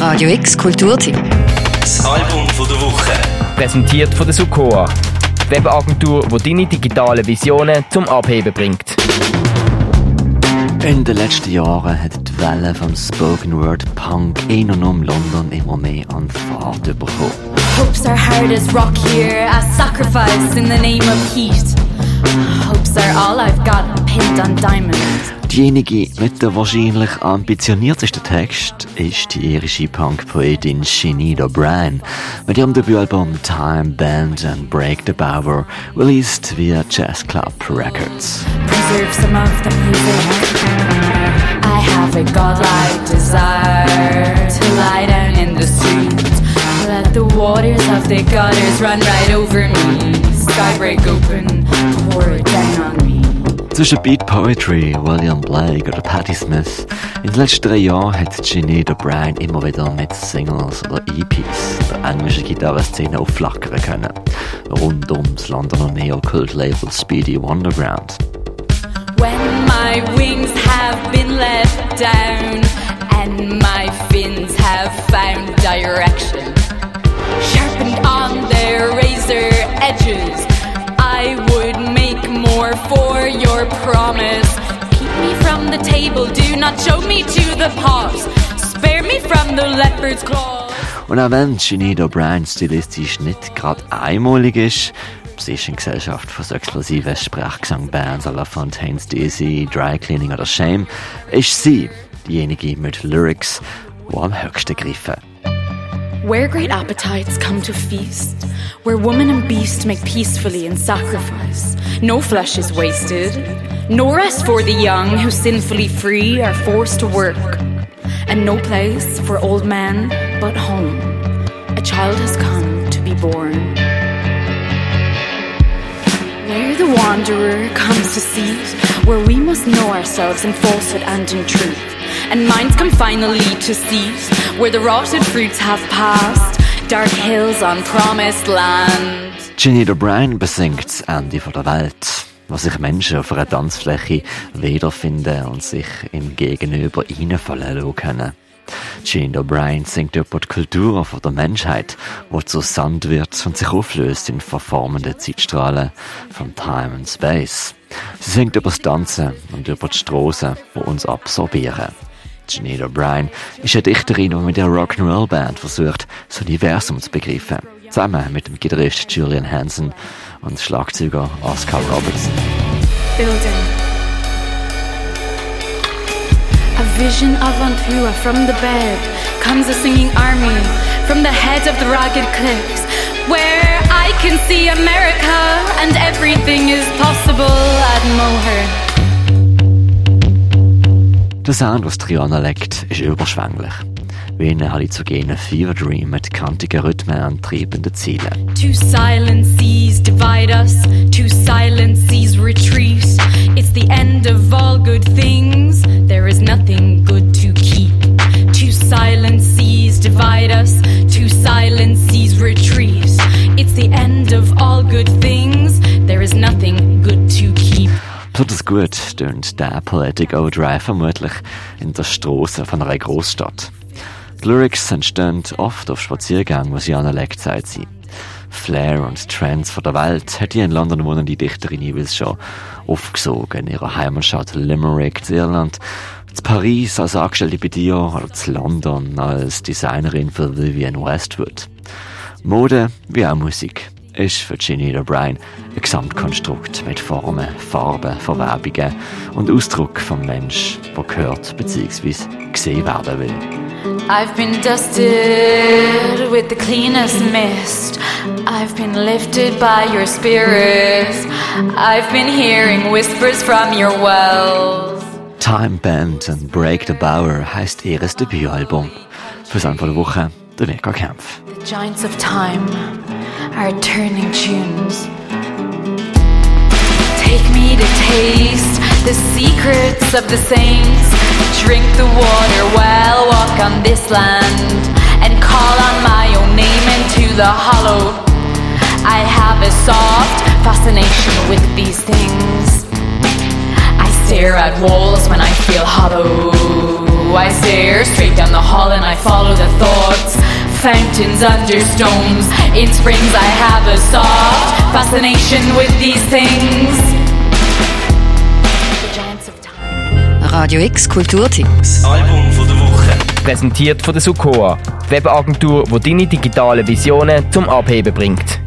Radio X Kulturtipp. Das Album von der Woche. Präsentiert von der Sukoa. Webagentur, die deine digitalen Visionen zum Abheben bringt. In den letzten Jahren hat die Welle vom Spoken Word Punk in und um London immer mehr an Fahrt bekommen. Hopes are hard as rock here, as sacrifice in the name of heat. Hopes are all I've got pinned on diamonds. Diejenige mit der wahrscheinlich ambitioniertesten Text ist die irische Punk-Poetin Sinead O'Brien mit ihrem Debütalbum Time Band and Break the Bower, released via Jazz Club Records. I have a godlike desire to lie down in the street. Let the waters of the gutters run right over me. Sky break open, pour it. Zwischen Beat Poetry, William Blake oder Patti Smith. In den letzten drei Jahren hat Sinead O'Brien immer wieder mit Singles oder EPs der englischen Gitarrenszene aufflackern können. Rund ums Londoner Neo-Kult-Label Speedy Wonderground. When my wings have been let down and my fins have found direction, table, do not choke me to the pot. Spare me from the leopard's claws. Und auch wenn Sinead O'Brien stilistisch nicht gerade einmalig ist, sie ist in Gesellschaft von so explosiven Sprechgesangbands à la Fontaine's DC, Dry Cleaning oder Shame, ist sie diejenige mit Lyrics, die am höchsten greifen. Where great appetites come to feast, where woman and beast make peacefully in sacrifice, no flesh is wasted, no rest for the young who sinfully free are forced to work, and no place for old men but home. A child has come to be born. Where the wanderer comes to seat, where we must know ourselves in falsehood and in truth. And minds come finally to seat, where the rotted fruits have passed, dark hills on promised land. Sinead O'Brien besingt das Ende der Welt, wo sich Menschen auf einer Tanzfläche wiederfinden und sich im Gegenüber reinfallen lassen können. Sinead O'Brien singt über die Kultur von der Menschheit, wo zu Sand wird und sich auflöst in verformende Zeitstrahlen von Time and Space. Sie singt über das Tanzen und über die Strassen, die uns absorbieren. Sinead O'Brien ist eine Dichterin, die mit der Rock'n'Roll-Band versucht, das Universum zu begreifen. Zusammen mit dem Gitarrist Julian Hansen und Schlagzeuger Oscar Robertson. Building. A vision of Antua from the bed comes a singing army from the head of the rugged cliffs where I can see America and everything is possible at Moher. Der Sound, was Triana legt, ist überschwänglich. Wie ein halluzinogenen Fever Dream mit kantigen Rhythmen und treibenden Zielen. Two silent seas divide us, two silent seas retreat. It's the end of all good things, there is nothing good to keep. Two silent seas divide us, two silent seas retreat. It's the end of all good things, there is nothing good to keep. Besonders gut tönt der Poetic O-Drive vermutlich in der Straße von einer Großstadt. Die Lyrics entstehen oft auf Spaziergängen, wo sie anlegt, sagt sie. Flair und Trends von der Welt hat die in London wohnende Dichterin jeweils schon aufgesogen in ihrer Heimatstadt Limerick, zu Irland, zu Paris als Angestellte bei Dior oder zu London als Designerin für Vivienne Westwood. Mode wie auch Musik ist für Ginny O'Brien ein Gesamtkonstrukt mit Formen, Farben, Verwerbungen und Ausdruck vom Mensch, der gehört bzw. gesehen werden will. I've been dusted with the cleanest mist. I've been lifted by your spirit. I've been hearing whispers from your wells. Time Band and Break the Bower heißt ihres Debütalbum. Fürs Anfang der Woche der Mega Kampf. The giants of time are turning tunes. Take me to taste the secrets of the saints. Drink the water while walk on this land and call on my own name into the hollow. I have a soft fascination with these things. I stare at walls when I feel hollow. I stare straight down the hall and I follow the thoughts. Fountains under stones. In springs I have a soft fascination with these things. Radio X Kulturtipps. Album von der Woche. Präsentiert von der Sukoa, die Webagentur, die deine digitalen Visionen zum Abheben bringt.